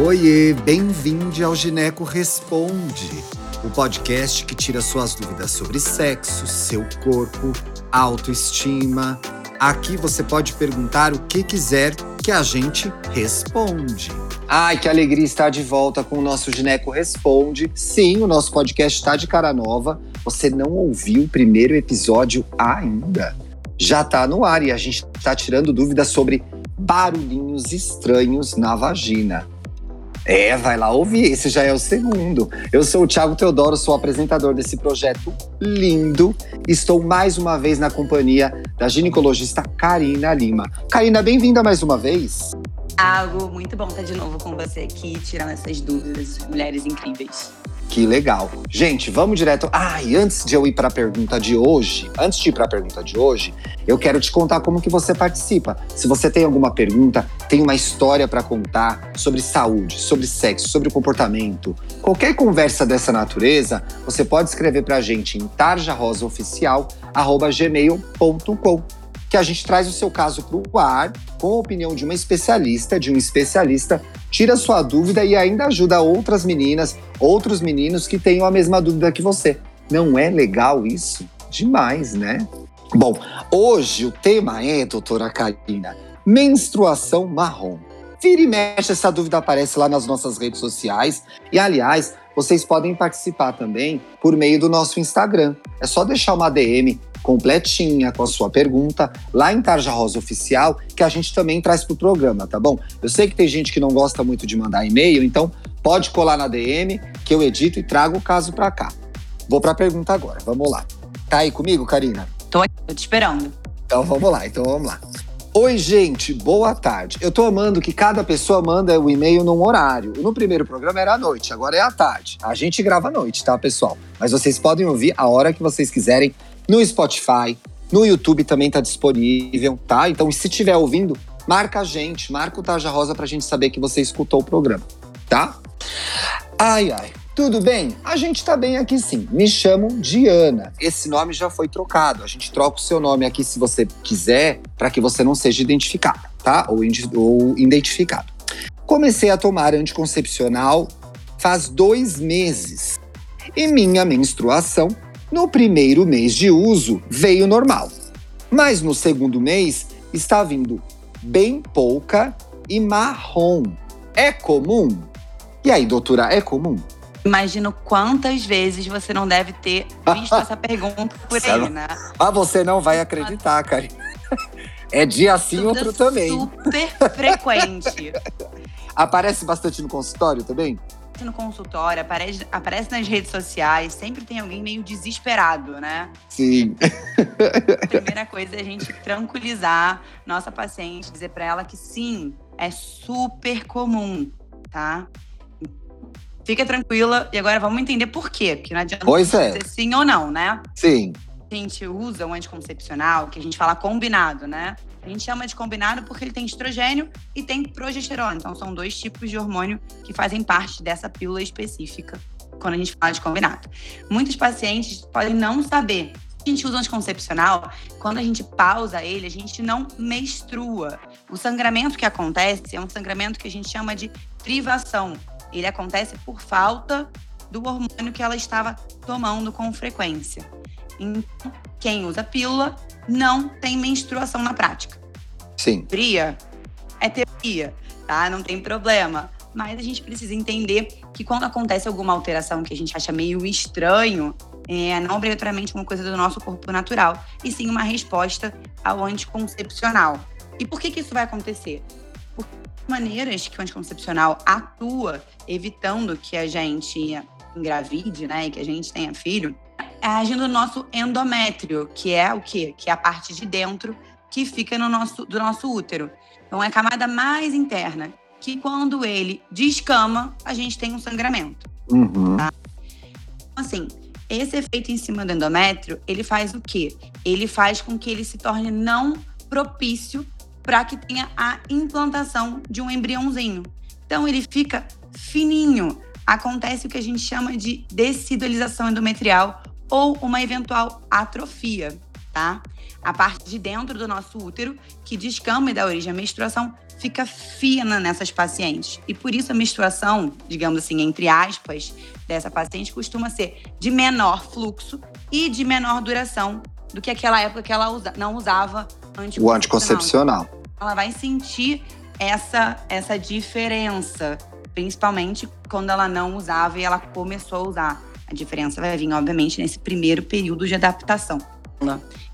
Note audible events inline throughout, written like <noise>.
Oiê, bem-vindo ao Gineco Responde, o podcast que tira suas dúvidas sobre sexo, seu corpo, autoestima. Aqui você pode perguntar o que quiser que a gente responde. Ai, que alegria estar de volta com o nosso Gineco Responde. Sim, o nosso podcast está de cara nova. Você não ouviu o primeiro episódio ainda? Já está no ar e a gente está tirando dúvidas sobre barulhinhos estranhos na vagina. É, vai lá ouvir, esse já é o segundo. Eu sou o Thiago Teodoro, sou apresentador desse projeto lindo. Estou mais uma vez na companhia da ginecologista Karina Lima. Karina, bem-vinda mais uma vez. Thiago, muito bom estar de novo com você aqui, tirando essas dúvidas, mulheres incríveis. Que legal. Gente, vamos direto. Ah, e antes de eu ir para a pergunta de hoje, antes de ir para a pergunta de hoje, eu quero te contar como que você participa. Se você tem alguma pergunta, tem uma história para contar sobre saúde, sobre sexo, sobre comportamento, qualquer conversa dessa natureza, você pode escrever para a gente em tarjarosaoficial@gmail.com que a gente traz o seu caso para o ar com a opinião de uma especialista, de um especialista, tira sua dúvida e ainda ajuda outras meninas, outros meninos que tenham a mesma dúvida que você. Não é legal isso? Demais, né? Bom, hoje o tema é, doutora Karina, menstruação marrom. Vira e mexe, essa dúvida aparece lá nas nossas redes sociais. E, aliás, vocês podem participar também por meio do nosso Instagram. É só deixar uma DM completinha com a sua pergunta lá em Tarja Rosa Oficial, que a gente também traz para o programa, tá bom? Eu sei que tem gente que não gosta muito de mandar e-mail, então pode colar na DM que eu edito e trago o caso para cá. Vou para a pergunta agora, vamos lá. Tá aí comigo, Karina? Tô aqui, tô te esperando. Então vamos lá, então vamos lá. Oi, gente, boa tarde. Eu tô amando que cada pessoa manda o e-mail num horário. No primeiro programa era à noite, agora é à tarde. A gente grava à noite, tá, pessoal? Mas vocês podem ouvir a hora que vocês quiserem no Spotify, no YouTube também tá disponível, tá? Então, se estiver ouvindo, marca a gente, marca o Tarja Rosa pra gente saber que você escutou o programa, tá? Ai, ai. Tudo bem? A gente tá bem aqui sim. Me chamo Diana. Esse nome já foi trocado. A gente troca o seu nome aqui se você quiser, para que você não seja identificado, tá? Ou, ou identificado. Comecei a tomar anticoncepcional faz dois meses. E minha menstruação no primeiro mês de uso, veio normal. Mas no segundo mês, está vindo bem pouca e marrom. É comum? E aí, doutora, é comum? Imagino quantas vezes você não deve ter visto essa <laughs> pergunta por aí, né? Ah, você não vai acreditar, cara. É dia sim, outro também. Super frequente. <laughs> Aparece bastante no consultório também? No consultório, aparece, aparece nas redes sociais, sempre tem alguém meio desesperado, né? Sim. A primeira coisa é a gente tranquilizar nossa paciente, dizer para ela que sim, é super comum, tá? Fica tranquila e agora vamos entender por quê, porque não adianta pois é. dizer sim ou não, né? Sim. Gente usa um anticoncepcional, que a gente fala combinado, né? A gente chama de combinado porque ele tem estrogênio e tem progesterona. Então, são dois tipos de hormônio que fazem parte dessa pílula específica quando a gente fala de combinado. Muitos pacientes podem não saber. A gente usa anticoncepcional, quando a gente pausa ele, a gente não menstrua. O sangramento que acontece é um sangramento que a gente chama de privação. Ele acontece por falta do hormônio que ela estava tomando com frequência. Então, quem usa pílula não tem menstruação na prática. Sim. Teoria é teoria, tá? Não tem problema. Mas a gente precisa entender que quando acontece alguma alteração que a gente acha meio estranho, é não obrigatoriamente uma coisa do nosso corpo natural, e sim uma resposta ao anticoncepcional. E por que, que isso vai acontecer? Por maneiras que o anticoncepcional atua, evitando que a gente engravide, né, e que a gente tenha filho, agindo no nosso endométrio, que é o quê? Que é a parte de dentro que fica no nosso, do nosso útero. Então, é a camada mais interna, que quando ele descama, a gente tem um sangramento. Uhum. Tá? Então, assim, esse efeito em cima do endométrio, ele faz o quê? Ele faz com que ele se torne não propício para que tenha a implantação de um embriãozinho. Então, ele fica fininho. Acontece o que a gente chama de decidualização endometrial ou uma eventual atrofia, tá? A parte de dentro do nosso útero, que descama e dá origem à menstruação, fica fina nessas pacientes. E por isso a menstruação, digamos assim, entre aspas, dessa paciente costuma ser de menor fluxo e de menor duração do que aquela época que ela usa, não usava anticoncepcional. O anticoncepcional. Ela vai sentir essa, essa diferença, principalmente quando ela não usava e ela começou a usar. A diferença vai vir, obviamente, nesse primeiro período de adaptação.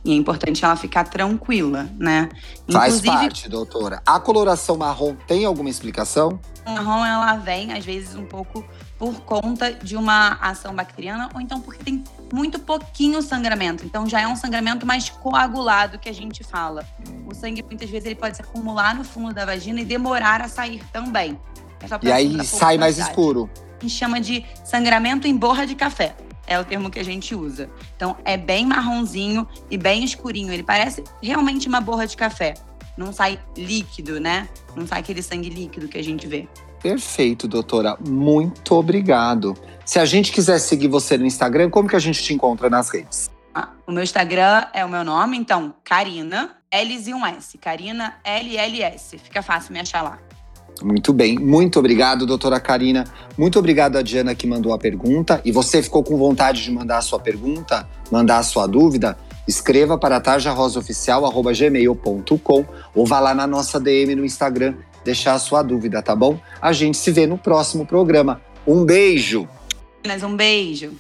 E é importante ela ficar tranquila, né? Faz parte, doutora. A coloração marrom tem alguma explicação? marrom ela vem, às vezes, um pouco por conta de uma ação bacteriana ou então porque tem muito pouquinho sangramento. Então já é um sangramento mais coagulado que a gente fala. O sangue muitas vezes ele pode se acumular no fundo da vagina e demorar a sair também. É e aí sai mais escuro. Gente chama de sangramento em borra de café. É o termo que a gente usa. Então é bem marronzinho e bem escurinho. Ele parece realmente uma borra de café. Não sai líquido, né? Não sai aquele sangue líquido que a gente vê. Perfeito, doutora. Muito obrigado. Se a gente quiser seguir você no Instagram, como que a gente te encontra nas redes? Ah, o meu Instagram é o meu nome, então, Karina, L e um S. Karina LLS. Fica fácil me achar lá. Muito bem, muito obrigado, doutora Karina. Muito obrigado a Diana que mandou a pergunta. E você ficou com vontade de mandar a sua pergunta, mandar a sua dúvida? Escreva para tarjarosaoficial.gmail.com ou vá lá na nossa DM no Instagram deixar a sua dúvida, tá bom? A gente se vê no próximo programa. Um beijo! Um beijo!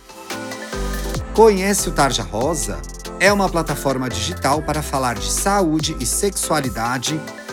Conhece o Tarja Rosa? É uma plataforma digital para falar de saúde e sexualidade